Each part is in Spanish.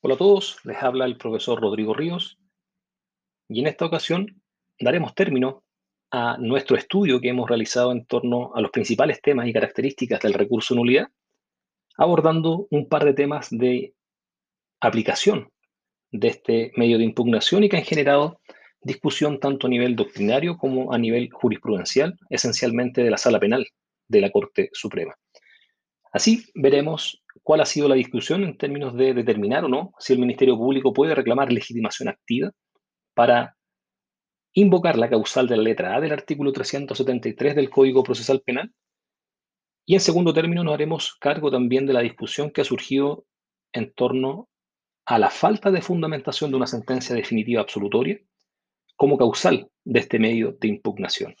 Hola a todos, les habla el profesor Rodrigo Ríos y en esta ocasión daremos término a nuestro estudio que hemos realizado en torno a los principales temas y características del recurso nulidad, abordando un par de temas de aplicación de este medio de impugnación y que han generado discusión tanto a nivel doctrinario como a nivel jurisprudencial, esencialmente de la sala penal de la Corte Suprema. Así veremos cuál ha sido la discusión en términos de determinar o no si el Ministerio Público puede reclamar legitimación activa para invocar la causal de la letra A del artículo 373 del Código Procesal Penal. Y en segundo término nos haremos cargo también de la discusión que ha surgido en torno a la falta de fundamentación de una sentencia definitiva absolutoria como causal de este medio de impugnación.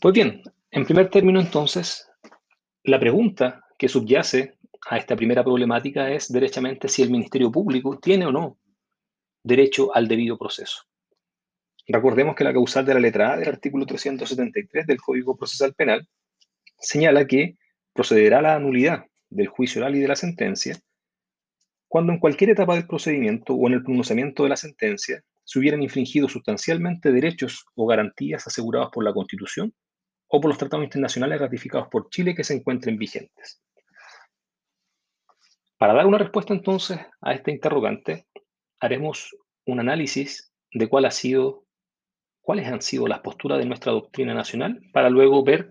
Pues bien, en primer término entonces, la pregunta que subyace a esta primera problemática es derechamente si el Ministerio Público tiene o no derecho al debido proceso. Recordemos que la causal de la letra A del artículo 373 del Código Procesal Penal señala que procederá la nulidad del juicio oral y de la sentencia cuando en cualquier etapa del procedimiento o en el pronunciamiento de la sentencia se hubieran infringido sustancialmente derechos o garantías asegurados por la Constitución o por los tratados internacionales ratificados por Chile que se encuentren vigentes. Para dar una respuesta entonces a este interrogante, haremos un análisis de cuál ha sido, cuáles han sido las posturas de nuestra doctrina nacional para luego ver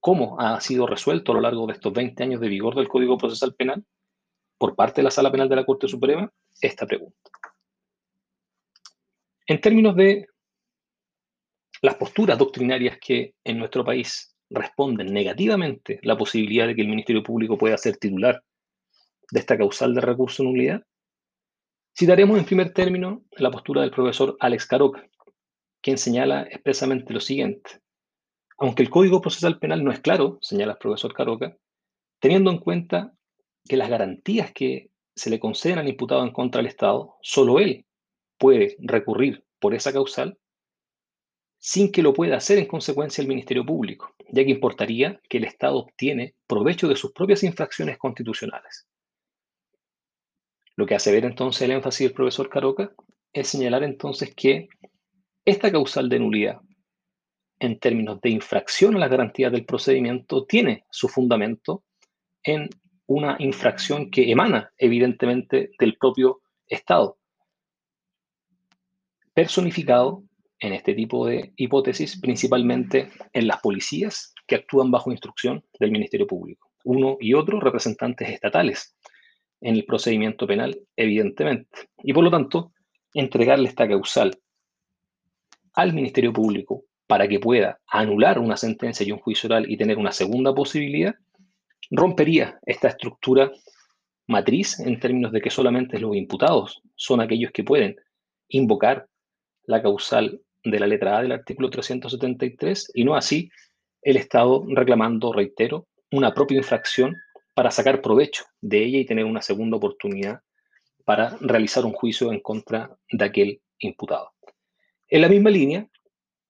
cómo ha sido resuelto a lo largo de estos 20 años de vigor del Código Procesal Penal por parte de la Sala Penal de la Corte Suprema esta pregunta. En términos de las posturas doctrinarias que en nuestro país responden negativamente la posibilidad de que el Ministerio Público pueda ser titular de esta causal de recurso nulidad, citaremos en primer término la postura del profesor Alex Caroca, quien señala expresamente lo siguiente. Aunque el Código Procesal Penal no es claro, señala el profesor Caroca, teniendo en cuenta que las garantías que se le conceden al imputado en contra del Estado, solo él puede recurrir por esa causal sin que lo pueda hacer en consecuencia el Ministerio Público, ya que importaría que el Estado obtiene provecho de sus propias infracciones constitucionales. Lo que hace ver entonces el énfasis del profesor Caroca es señalar entonces que esta causal de nulidad, en términos de infracción a las garantías del procedimiento, tiene su fundamento en una infracción que emana evidentemente del propio Estado, personificado en este tipo de hipótesis, principalmente en las policías que actúan bajo instrucción del Ministerio Público. Uno y otro representantes estatales en el procedimiento penal, evidentemente. Y por lo tanto, entregarle esta causal al Ministerio Público para que pueda anular una sentencia y un juicio oral y tener una segunda posibilidad, rompería esta estructura matriz en términos de que solamente los imputados son aquellos que pueden invocar la causal de la letra A del artículo 373 y no así el Estado reclamando, reitero, una propia infracción para sacar provecho de ella y tener una segunda oportunidad para realizar un juicio en contra de aquel imputado. En la misma línea,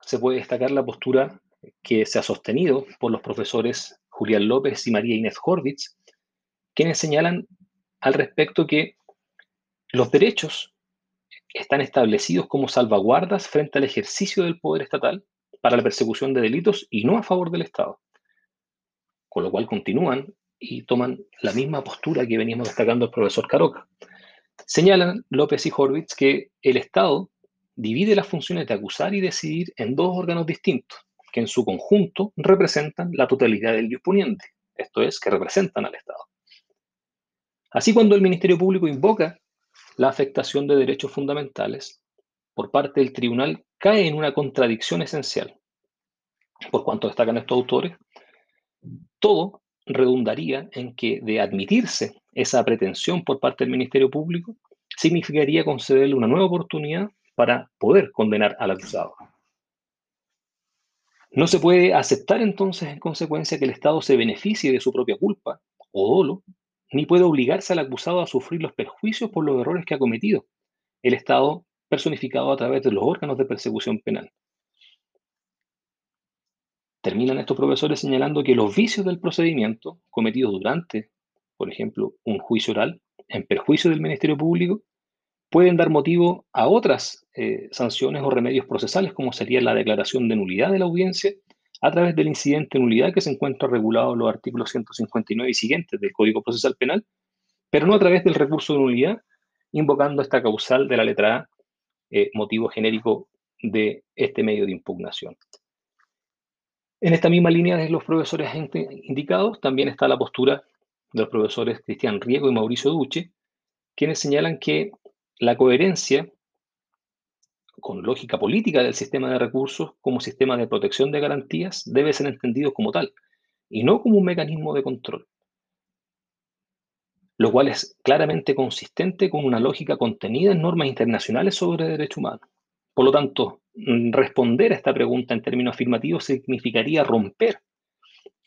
se puede destacar la postura que se ha sostenido por los profesores Julián López y María Inés Horvitz, quienes señalan al respecto que los derechos están establecidos como salvaguardas frente al ejercicio del poder estatal para la persecución de delitos y no a favor del Estado. Con lo cual continúan y toman la misma postura que veníamos destacando el profesor Caroca. Señalan López y Horvitz que el Estado divide las funciones de acusar y decidir en dos órganos distintos, que en su conjunto representan la totalidad del disponiente, esto es, que representan al Estado. Así cuando el Ministerio Público invoca la afectación de derechos fundamentales por parte del tribunal cae en una contradicción esencial. Por cuanto destacan estos autores, todo redundaría en que de admitirse esa pretensión por parte del Ministerio Público, significaría concederle una nueva oportunidad para poder condenar al acusado. No se puede aceptar entonces en consecuencia que el Estado se beneficie de su propia culpa o dolo ni puede obligarse al acusado a sufrir los perjuicios por los errores que ha cometido el Estado personificado a través de los órganos de persecución penal. Terminan estos profesores señalando que los vicios del procedimiento cometidos durante, por ejemplo, un juicio oral, en perjuicio del Ministerio Público pueden dar motivo a otras eh, sanciones o remedios procesales, como sería la declaración de nulidad de la audiencia a través del incidente de nulidad que se encuentra regulado en los artículos 159 y siguientes del Código Procesal Penal, pero no a través del recurso de nulidad, invocando esta causal de la letra A, eh, motivo genérico de este medio de impugnación. En esta misma línea de los profesores indicados, también está la postura de los profesores Cristian Riego y Mauricio Duche, quienes señalan que la coherencia con lógica política del sistema de recursos como sistema de protección de garantías debe ser entendido como tal y no como un mecanismo de control, lo cual es claramente consistente con una lógica contenida en normas internacionales sobre derechos humanos. Por lo tanto, mm, responder a esta pregunta en términos afirmativos significaría romper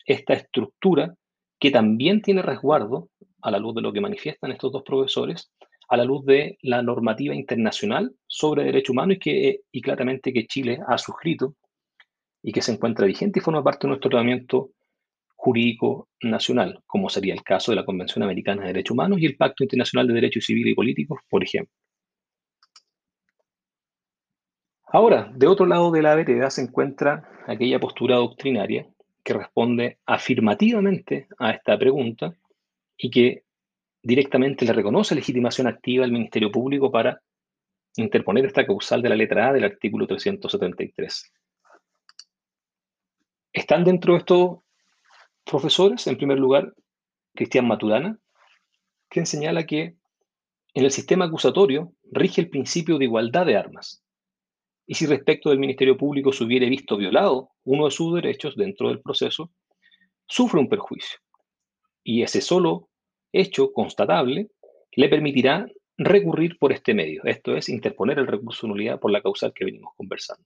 esta estructura que también tiene resguardo, a la luz de lo que manifiestan estos dos profesores, a la luz de la normativa internacional sobre derechos humanos y, que, y claramente que Chile ha suscrito y que se encuentra vigente y forma parte de nuestro tratamiento jurídico nacional, como sería el caso de la Convención Americana de Derechos Humanos y el Pacto Internacional de Derechos Civiles y Políticos, por ejemplo. Ahora, de otro lado de la vereda se encuentra aquella postura doctrinaria que responde afirmativamente a esta pregunta y que directamente le reconoce legitimación activa al Ministerio Público para interponer esta causal de la letra A del artículo 373. Están dentro de estos profesores, en primer lugar, Cristian Maturana, quien señala que en el sistema acusatorio rige el principio de igualdad de armas. Y si respecto del Ministerio Público se hubiere visto violado uno de sus derechos dentro del proceso, sufre un perjuicio. Y ese solo hecho constatable le permitirá recurrir por este medio, esto es, interponer el recurso de nulidad por la causal que venimos conversando.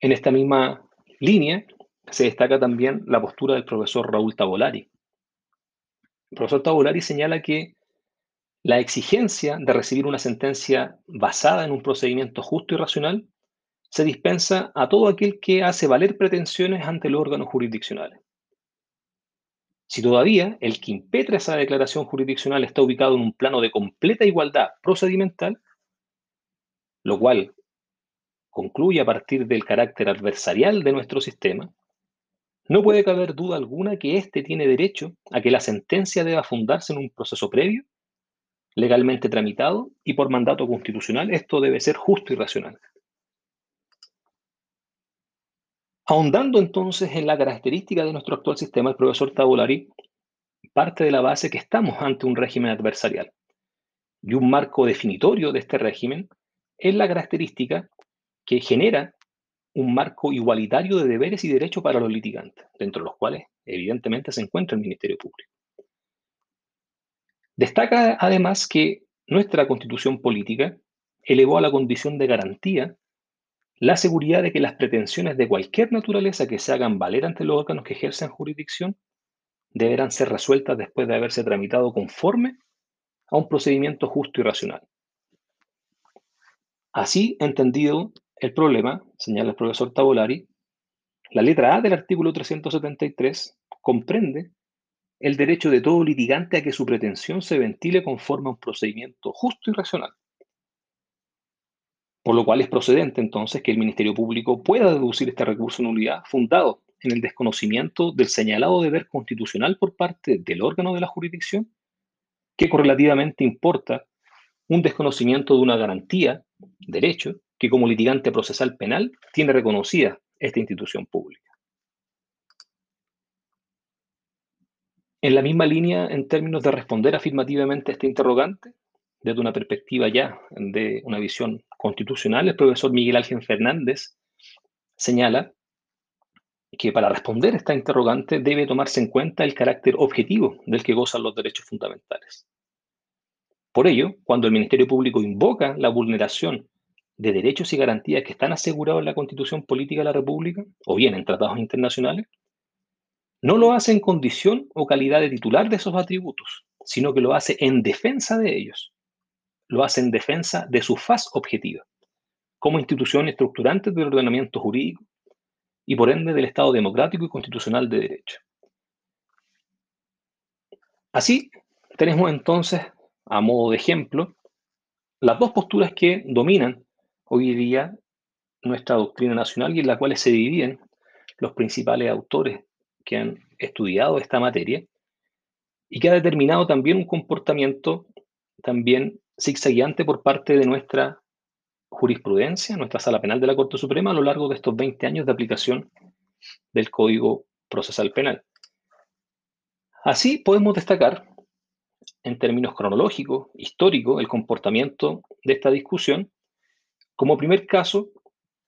En esta misma línea se destaca también la postura del profesor Raúl Tabolari. El profesor Tabolari señala que la exigencia de recibir una sentencia basada en un procedimiento justo y racional se dispensa a todo aquel que hace valer pretensiones ante los órganos jurisdiccionales. Si todavía el que impetra esa declaración jurisdiccional está ubicado en un plano de completa igualdad procedimental, lo cual concluye a partir del carácter adversarial de nuestro sistema, no puede caber duda alguna que éste tiene derecho a que la sentencia deba fundarse en un proceso previo, legalmente tramitado y por mandato constitucional. Esto debe ser justo y racional. Ahondando entonces en la característica de nuestro actual sistema, el profesor Tabulari parte de la base que estamos ante un régimen adversarial. Y un marco definitorio de este régimen es la característica que genera un marco igualitario de deberes y derechos para los litigantes, dentro de los cuales evidentemente se encuentra el Ministerio Público. Destaca además que nuestra constitución política elevó a la condición de garantía la seguridad de que las pretensiones de cualquier naturaleza que se hagan valer ante los órganos que ejercen jurisdicción deberán ser resueltas después de haberse tramitado conforme a un procedimiento justo y racional. Así entendido el problema, señala el profesor Tavolari, la letra A del artículo 373 comprende el derecho de todo litigante a que su pretensión se ventile conforme a un procedimiento justo y racional. Por lo cual es procedente entonces que el Ministerio Público pueda deducir este recurso de nulidad fundado en el desconocimiento del señalado deber constitucional por parte del órgano de la jurisdicción, que correlativamente importa un desconocimiento de una garantía, derecho, que como litigante procesal penal tiene reconocida esta institución pública. En la misma línea, en términos de responder afirmativamente a este interrogante, desde una perspectiva ya de una visión constitucional, el profesor Miguel Ángel Fernández señala que para responder a esta interrogante debe tomarse en cuenta el carácter objetivo del que gozan los derechos fundamentales. Por ello, cuando el Ministerio Público invoca la vulneración de derechos y garantías que están asegurados en la Constitución Política de la República, o bien en tratados internacionales, no lo hace en condición o calidad de titular de esos atributos, sino que lo hace en defensa de ellos lo hace en defensa de su faz objetiva, como institución estructurante del ordenamiento jurídico y por ende del Estado democrático y constitucional de derecho. Así, tenemos entonces, a modo de ejemplo, las dos posturas que dominan hoy día nuestra doctrina nacional y en las cuales se dividen los principales autores que han estudiado esta materia y que ha determinado también un comportamiento también zigzagueante por parte de nuestra jurisprudencia, nuestra sala penal de la Corte Suprema a lo largo de estos 20 años de aplicación del Código Procesal Penal. Así podemos destacar, en términos cronológicos, históricos, el comportamiento de esta discusión. Como primer caso,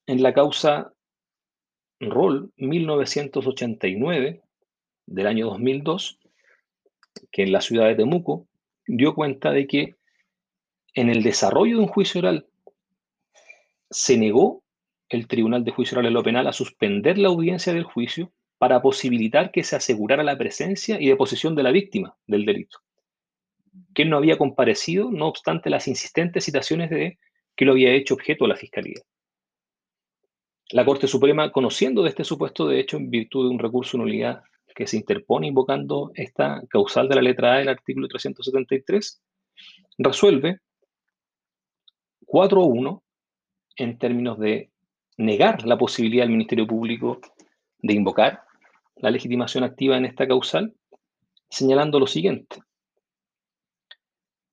en la causa Roll 1989 del año 2002, que en la ciudad de Temuco dio cuenta de que en el desarrollo de un juicio oral se negó el Tribunal de Juicio Oral en lo Penal a suspender la audiencia del juicio para posibilitar que se asegurara la presencia y deposición de la víctima del delito, que no había comparecido, no obstante las insistentes citaciones de que lo había hecho objeto a la Fiscalía. La Corte Suprema, conociendo de este supuesto de hecho en virtud de un recurso de nulidad que se interpone invocando esta causal de la letra A del artículo 373, resuelve 4.1 en términos de negar la posibilidad del Ministerio Público de invocar la legitimación activa en esta causal, señalando lo siguiente.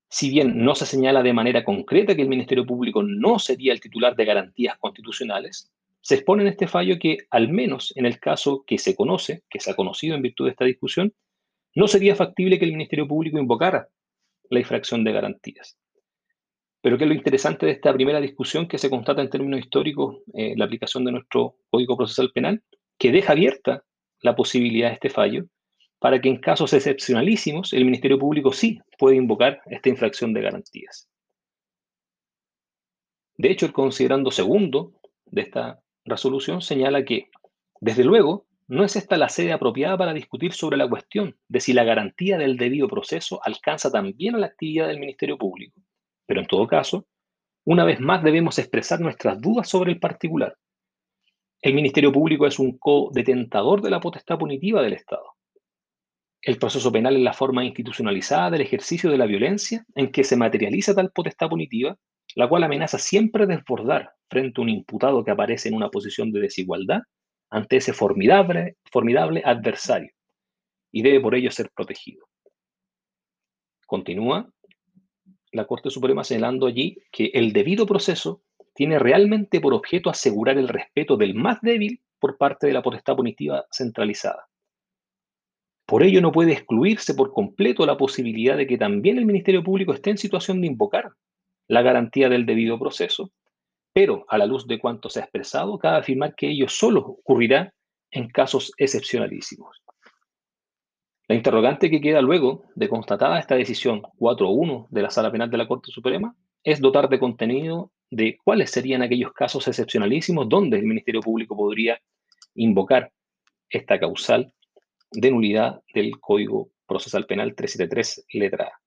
Si bien no se señala de manera concreta que el Ministerio Público no sería el titular de garantías constitucionales, se expone en este fallo que, al menos en el caso que se conoce, que se ha conocido en virtud de esta discusión, no sería factible que el Ministerio Público invocara la infracción de garantías. Pero ¿qué es lo interesante de esta primera discusión que se constata en términos históricos eh, la aplicación de nuestro Código Procesal Penal? Que deja abierta la posibilidad de este fallo para que en casos excepcionalísimos el Ministerio Público sí puede invocar esta infracción de garantías. De hecho, el considerando segundo de esta resolución señala que, desde luego, no es esta la sede apropiada para discutir sobre la cuestión de si la garantía del debido proceso alcanza también a la actividad del Ministerio Público. Pero en todo caso, una vez más debemos expresar nuestras dudas sobre el particular. El Ministerio Público es un co-detentador de la potestad punitiva del Estado. El proceso penal es la forma institucionalizada del ejercicio de la violencia en que se materializa tal potestad punitiva la cual amenaza siempre desbordar frente a un imputado que aparece en una posición de desigualdad ante ese formidable, formidable adversario y debe por ello ser protegido. Continúa la Corte Suprema señalando allí que el debido proceso tiene realmente por objeto asegurar el respeto del más débil por parte de la potestad punitiva centralizada. Por ello no puede excluirse por completo la posibilidad de que también el Ministerio Público esté en situación de invocar la garantía del debido proceso, pero a la luz de cuanto se ha expresado, cabe afirmar que ello solo ocurrirá en casos excepcionalísimos. La interrogante que queda luego de constatada esta decisión 4.1 de la Sala Penal de la Corte Suprema es dotar de contenido de cuáles serían aquellos casos excepcionalísimos donde el Ministerio Público podría invocar esta causal de nulidad del Código Procesal Penal 373, letra A.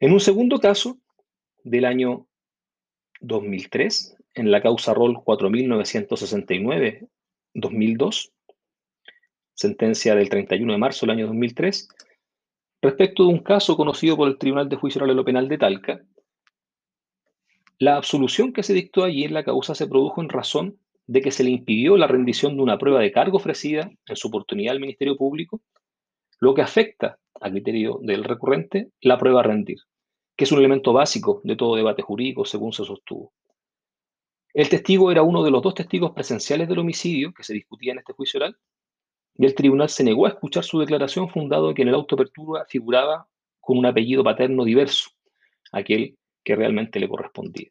En un segundo caso, del año 2003, en la causa ROL 4969-2002, sentencia del 31 de marzo del año 2003, respecto de un caso conocido por el Tribunal de Juicio Oral Penal de Talca, la absolución que se dictó allí en la causa se produjo en razón de que se le impidió la rendición de una prueba de cargo ofrecida en su oportunidad al Ministerio Público, lo que afecta a criterio del recurrente, la prueba a rendir, que es un elemento básico de todo debate jurídico, según se sostuvo. El testigo era uno de los dos testigos presenciales del homicidio que se discutía en este juicio oral, y el tribunal se negó a escuchar su declaración fundado en que en el auto apertura figuraba con un apellido paterno diverso, aquel que realmente le correspondía.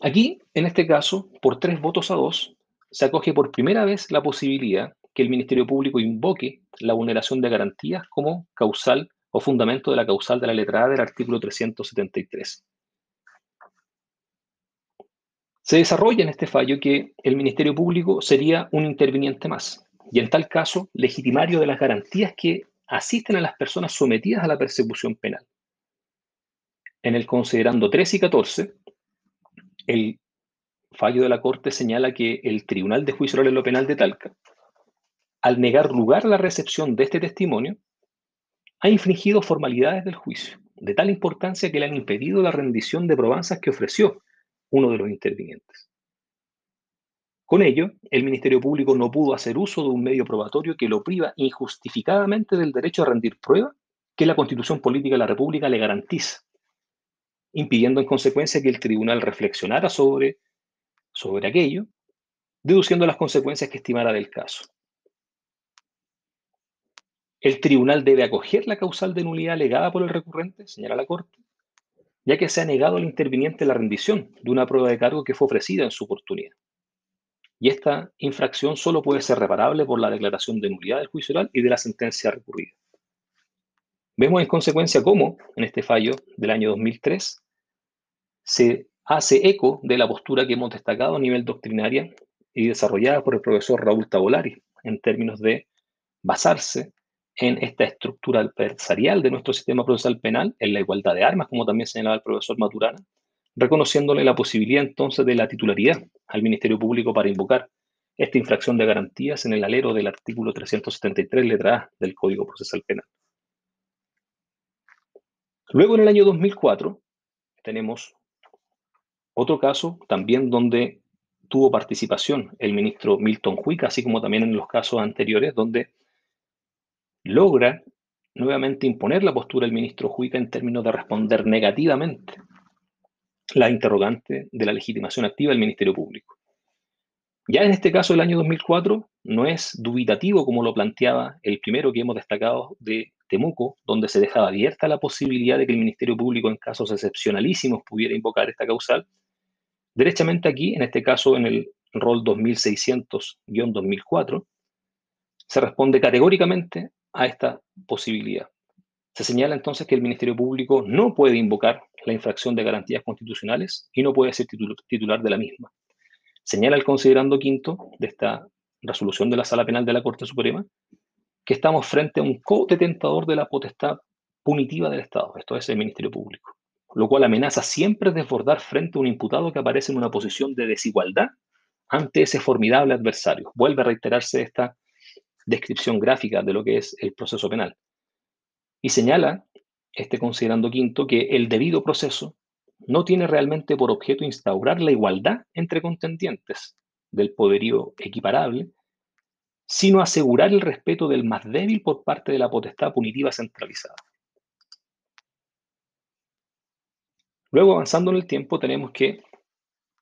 Aquí, en este caso, por tres votos a dos, se acoge por primera vez la posibilidad que el Ministerio Público invoque la vulneración de garantías como causal o fundamento de la causal de la letra A del artículo 373. Se desarrolla en este fallo que el Ministerio Público sería un interviniente más y en tal caso legitimario de las garantías que asisten a las personas sometidas a la persecución penal. En el considerando 13 y 14, el fallo de la Corte señala que el Tribunal de Juicio Oral en lo Penal de Talca al negar lugar a la recepción de este testimonio, ha infringido formalidades del juicio, de tal importancia que le han impedido la rendición de probanzas que ofreció uno de los intervinientes. Con ello, el Ministerio Público no pudo hacer uso de un medio probatorio que lo priva injustificadamente del derecho a rendir prueba que la Constitución Política de la República le garantiza, impidiendo en consecuencia que el tribunal reflexionara sobre, sobre aquello, deduciendo las consecuencias que estimara del caso. El tribunal debe acoger la causal de nulidad alegada por el recurrente, señala la Corte, ya que se ha negado al interviniente la rendición de una prueba de cargo que fue ofrecida en su oportunidad. Y esta infracción solo puede ser reparable por la declaración de nulidad del juicio oral y de la sentencia recurrida. Vemos en consecuencia cómo, en este fallo del año 2003, se hace eco de la postura que hemos destacado a nivel doctrinaria y desarrollada por el profesor Raúl Tavolari en términos de basarse en esta estructura adversarial de nuestro sistema procesal penal, en la igualdad de armas, como también señalaba el profesor Maturana, reconociéndole la posibilidad entonces de la titularidad al Ministerio Público para invocar esta infracción de garantías en el alero del artículo 373, letra A del Código Procesal Penal. Luego, en el año 2004, tenemos otro caso también donde tuvo participación el ministro Milton Huica, así como también en los casos anteriores, donde logra nuevamente imponer la postura del ministro Huica en términos de responder negativamente la interrogante de la legitimación activa del Ministerio Público. Ya en este caso del año 2004 no es dubitativo como lo planteaba el primero que hemos destacado de Temuco, donde se dejaba abierta la posibilidad de que el Ministerio Público en casos excepcionalísimos pudiera invocar esta causal. Derechamente aquí, en este caso en el rol 2600-2004, se responde categóricamente a esta posibilidad. Se señala entonces que el Ministerio Público no puede invocar la infracción de garantías constitucionales y no puede ser titular de la misma. Señala el considerando quinto de esta resolución de la Sala Penal de la Corte Suprema que estamos frente a un co-detentador de la potestad punitiva del Estado, esto es el Ministerio Público, lo cual amenaza siempre desbordar frente a un imputado que aparece en una posición de desigualdad ante ese formidable adversario. Vuelve a reiterarse esta descripción gráfica de lo que es el proceso penal. Y señala, este considerando quinto, que el debido proceso no tiene realmente por objeto instaurar la igualdad entre contendientes del poderío equiparable, sino asegurar el respeto del más débil por parte de la potestad punitiva centralizada. Luego, avanzando en el tiempo, tenemos que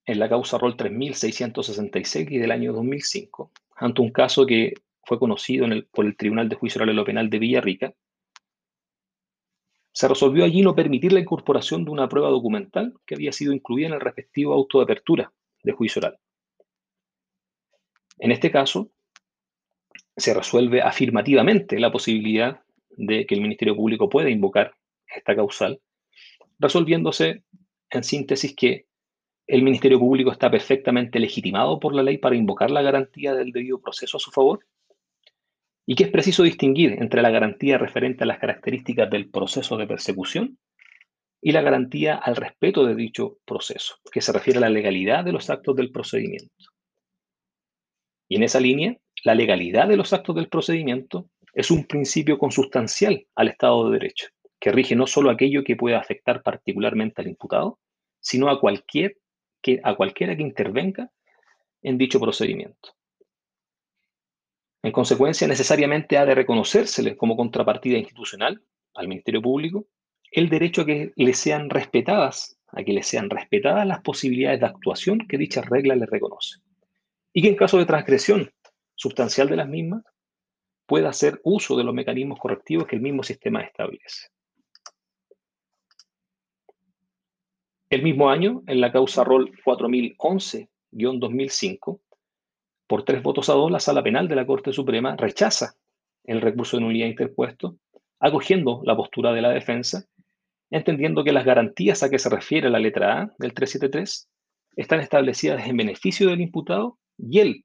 en la causa ROL 3666 y del año 2005, ante un caso que fue conocido por el Tribunal de Juicio Oral en lo Penal de Villarrica, se resolvió allí no permitir la incorporación de una prueba documental que había sido incluida en el respectivo auto de apertura de juicio oral. En este caso, se resuelve afirmativamente la posibilidad de que el Ministerio Público pueda invocar esta causal, resolviéndose en síntesis que el Ministerio Público está perfectamente legitimado por la ley para invocar la garantía del debido proceso a su favor y que es preciso distinguir entre la garantía referente a las características del proceso de persecución y la garantía al respeto de dicho proceso, que se refiere a la legalidad de los actos del procedimiento. Y en esa línea, la legalidad de los actos del procedimiento es un principio consustancial al Estado de Derecho, que rige no solo aquello que pueda afectar particularmente al imputado, sino a, cualquier, que, a cualquiera que intervenga en dicho procedimiento. En consecuencia, necesariamente ha de reconocérsele como contrapartida institucional al Ministerio Público el derecho a que le sean respetadas, a que sean respetadas las posibilidades de actuación que dicha regla le reconoce. Y que en caso de transgresión sustancial de las mismas, pueda hacer uso de los mecanismos correctivos que el mismo sistema establece. El mismo año, en la causa ROL 4011-2005, por tres votos a dos, la Sala Penal de la Corte Suprema rechaza el recurso de nulidad interpuesto, acogiendo la postura de la defensa, entendiendo que las garantías a que se refiere la letra A del 373 están establecidas en beneficio del imputado y él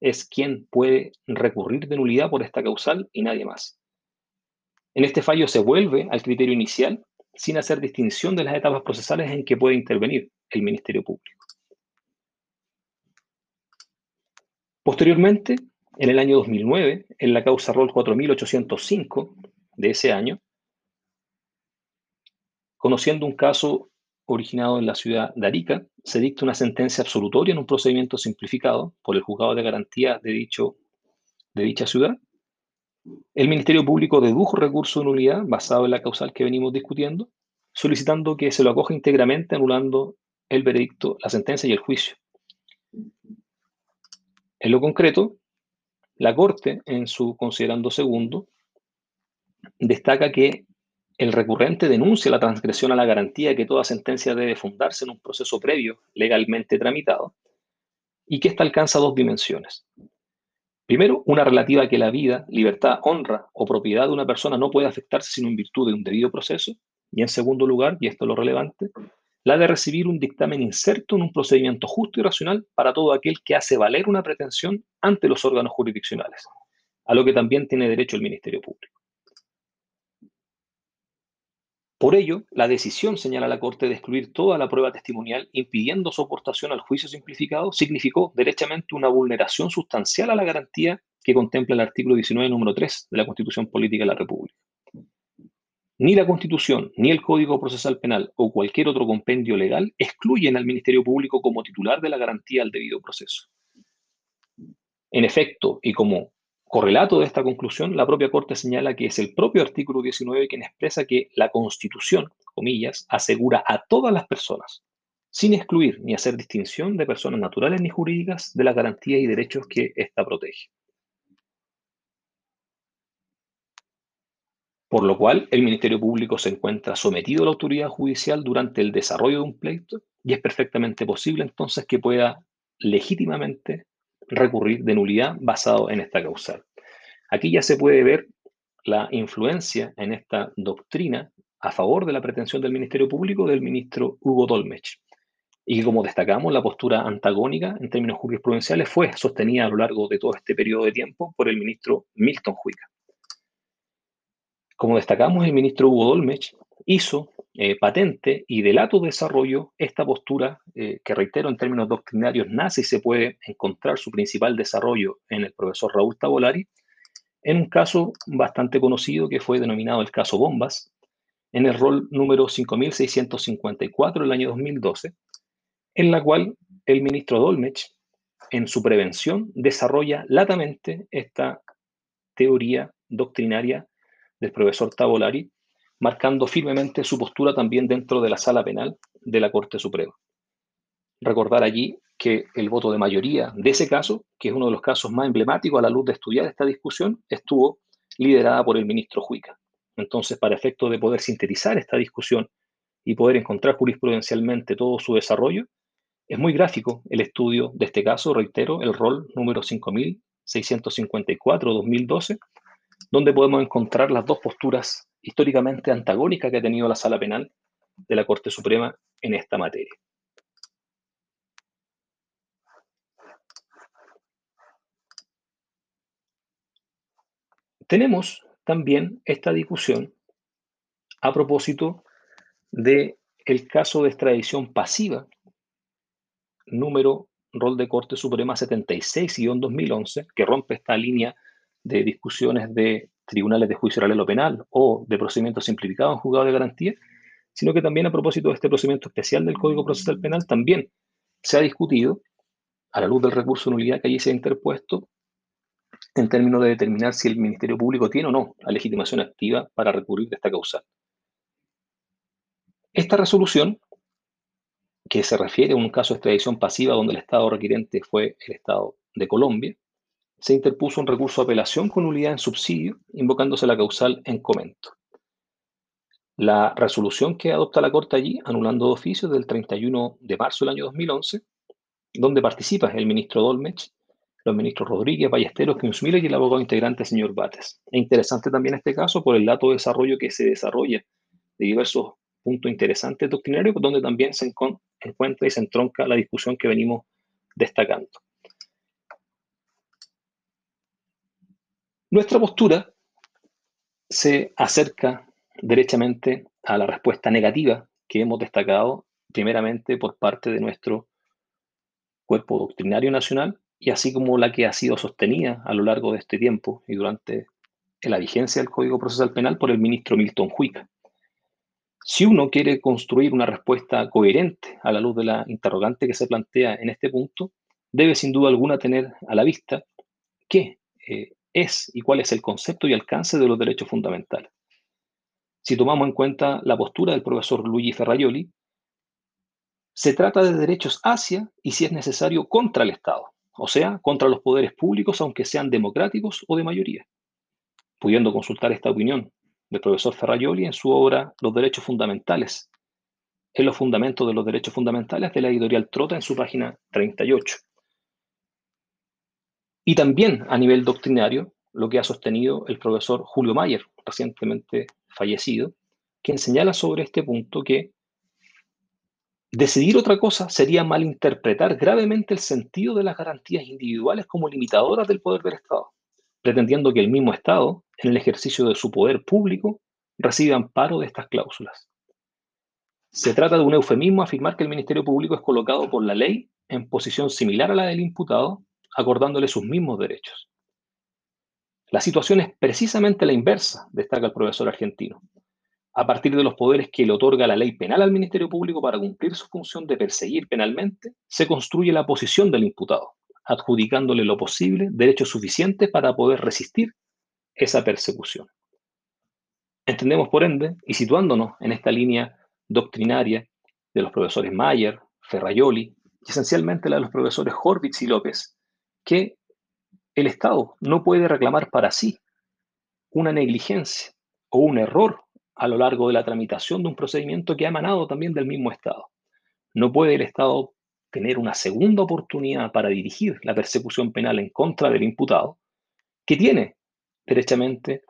es quien puede recurrir de nulidad por esta causal y nadie más. En este fallo se vuelve al criterio inicial sin hacer distinción de las etapas procesales en que puede intervenir el Ministerio Público. Posteriormente, En el año 2009, en la causa ROL 4805 de ese año, conociendo un caso originado en la ciudad de Arica, se dicta una sentencia absolutoria en un procedimiento simplificado por el juzgado de garantía de, dicho, de dicha ciudad. El Ministerio Público dedujo recurso de nulidad basado en la causal que venimos discutiendo, solicitando que se lo acoja íntegramente, anulando el veredicto, la sentencia y el juicio. En lo concreto, la Corte, en su considerando segundo, destaca que el recurrente denuncia la transgresión a la garantía que toda sentencia debe fundarse en un proceso previo legalmente tramitado y que ésta alcanza dos dimensiones. Primero, una relativa a que la vida, libertad, honra o propiedad de una persona no puede afectarse sino en virtud de un debido proceso. Y en segundo lugar, y esto es lo relevante, la de recibir un dictamen inserto en un procedimiento justo y racional para todo aquel que hace valer una pretensión ante los órganos jurisdiccionales, a lo que también tiene derecho el Ministerio Público. Por ello, la decisión, señala la Corte, de excluir toda la prueba testimonial impidiendo su aportación al juicio simplificado significó derechamente una vulneración sustancial a la garantía que contempla el artículo 19, número 3 de la Constitución Política de la República. Ni la Constitución, ni el Código Procesal Penal o cualquier otro compendio legal excluyen al Ministerio Público como titular de la garantía al debido proceso. En efecto, y como correlato de esta conclusión, la propia Corte señala que es el propio artículo 19 quien expresa que la Constitución, comillas, asegura a todas las personas, sin excluir ni hacer distinción de personas naturales ni jurídicas, de las garantías y derechos que ésta protege. Por lo cual, el Ministerio Público se encuentra sometido a la autoridad judicial durante el desarrollo de un pleito y es perfectamente posible entonces que pueda legítimamente recurrir de nulidad basado en esta causal. Aquí ya se puede ver la influencia en esta doctrina a favor de la pretensión del Ministerio Público del ministro Hugo Dolmech. Y como destacamos, la postura antagónica en términos jurisprudenciales fue sostenida a lo largo de todo este periodo de tiempo por el ministro Milton Huica. Como destacamos, el ministro Hugo Dolmech hizo eh, patente y de lato desarrollo esta postura eh, que, reitero, en términos doctrinarios y se puede encontrar su principal desarrollo en el profesor Raúl Tabolari, en un caso bastante conocido que fue denominado el caso Bombas, en el rol número 5654 del año 2012, en la cual el ministro Dolmech, en su prevención, desarrolla latamente esta teoría doctrinaria del profesor Tabolari, marcando firmemente su postura también dentro de la sala penal de la Corte Suprema. Recordar allí que el voto de mayoría de ese caso, que es uno de los casos más emblemáticos a la luz de estudiar esta discusión, estuvo liderada por el ministro Juica. Entonces, para efecto de poder sintetizar esta discusión y poder encontrar jurisprudencialmente todo su desarrollo, es muy gráfico el estudio de este caso, reitero, el rol número 5654-2012, donde podemos encontrar las dos posturas históricamente antagónicas que ha tenido la Sala Penal de la Corte Suprema en esta materia. Tenemos también esta discusión a propósito de el caso de extradición pasiva, número rol de Corte Suprema 76-2011, que rompe esta línea de discusiones de tribunales de juicio oral o penal o de procedimientos simplificados en juzgado de garantía, sino que también a propósito de este procedimiento especial del Código Procesal Penal también se ha discutido, a la luz del recurso de nulidad que allí se ha interpuesto, en términos de determinar si el Ministerio Público tiene o no la legitimación activa para recurrir de esta causa. Esta resolución, que se refiere a un caso de extradición pasiva donde el Estado requirente fue el Estado de Colombia, se interpuso un recurso de apelación con nulidad en subsidio, invocándose la causal en comento. La resolución que adopta la Corte allí, anulando de oficio del 31 de marzo del año 2011, donde participa el ministro Dolmech, los ministros Rodríguez, Ballesteros, Kinsmiller y el abogado integrante señor Bates. Es interesante también este caso por el dato de desarrollo que se desarrolla de diversos puntos interesantes doctrinarios, donde también se encuentra y se entronca la discusión que venimos destacando. Nuestra postura se acerca derechamente a la respuesta negativa que hemos destacado primeramente por parte de nuestro cuerpo doctrinario nacional y así como la que ha sido sostenida a lo largo de este tiempo y durante la vigencia del Código Procesal Penal por el ministro Milton Huica. Si uno quiere construir una respuesta coherente a la luz de la interrogante que se plantea en este punto, debe sin duda alguna tener a la vista qué eh, es y cuál es el concepto y alcance de los derechos fundamentales. Si tomamos en cuenta la postura del profesor Luigi Ferraioli, se trata de derechos hacia y, si es necesario, contra el Estado, o sea, contra los poderes públicos, aunque sean democráticos o de mayoría. Pudiendo consultar esta opinión del profesor Ferraioli en su obra Los Derechos Fundamentales, en los fundamentos de los derechos fundamentales de la editorial Trota en su página 38. Y también a nivel doctrinario, lo que ha sostenido el profesor Julio Mayer, recientemente fallecido, quien señala sobre este punto que decidir otra cosa sería malinterpretar gravemente el sentido de las garantías individuales como limitadoras del poder del Estado, pretendiendo que el mismo Estado en el ejercicio de su poder público, recibe amparo de estas cláusulas. Se trata de un eufemismo afirmar que el Ministerio Público es colocado por la ley en posición similar a la del imputado, acordándole sus mismos derechos. La situación es precisamente la inversa, destaca el profesor argentino. A partir de los poderes que le otorga la ley penal al Ministerio Público para cumplir su función de perseguir penalmente, se construye la posición del imputado, adjudicándole lo posible derechos suficientes para poder resistir esa persecución. Entendemos, por ende, y situándonos en esta línea doctrinaria de los profesores Mayer, Ferraioli y esencialmente la de los profesores Horvitz y López, que el Estado no puede reclamar para sí una negligencia o un error a lo largo de la tramitación de un procedimiento que ha emanado también del mismo Estado. No puede el Estado tener una segunda oportunidad para dirigir la persecución penal en contra del imputado, que tiene derechamente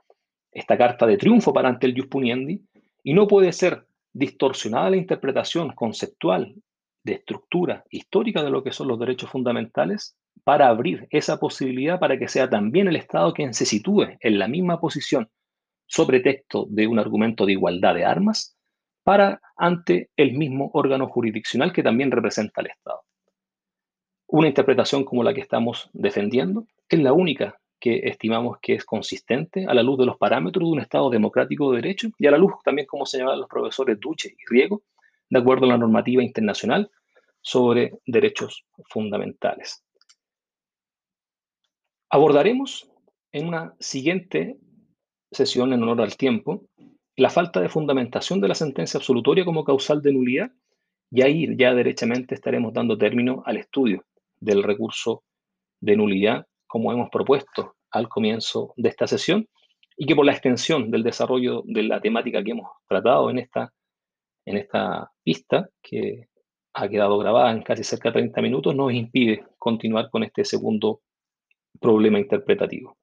esta carta de triunfo para ante el Jus Puniendi y no puede ser distorsionada la interpretación conceptual de estructura histórica de lo que son los derechos fundamentales para abrir esa posibilidad para que sea también el Estado quien se sitúe en la misma posición sobre texto de un argumento de igualdad de armas para ante el mismo órgano jurisdiccional que también representa al Estado. Una interpretación como la que estamos defendiendo es la única que estimamos que es consistente a la luz de los parámetros de un Estado democrático de derecho y a la luz también, como señalan los profesores Duche y Riego, de acuerdo a la normativa internacional sobre derechos fundamentales. Abordaremos en una siguiente sesión en honor al tiempo la falta de fundamentación de la sentencia absolutoria como causal de nulidad y ahí ya derechamente estaremos dando término al estudio del recurso de nulidad como hemos propuesto al comienzo de esta sesión y que por la extensión del desarrollo de la temática que hemos tratado en esta, en esta pista, que ha quedado grabada en casi cerca de 30 minutos, nos impide continuar con este segundo problema interpretativo.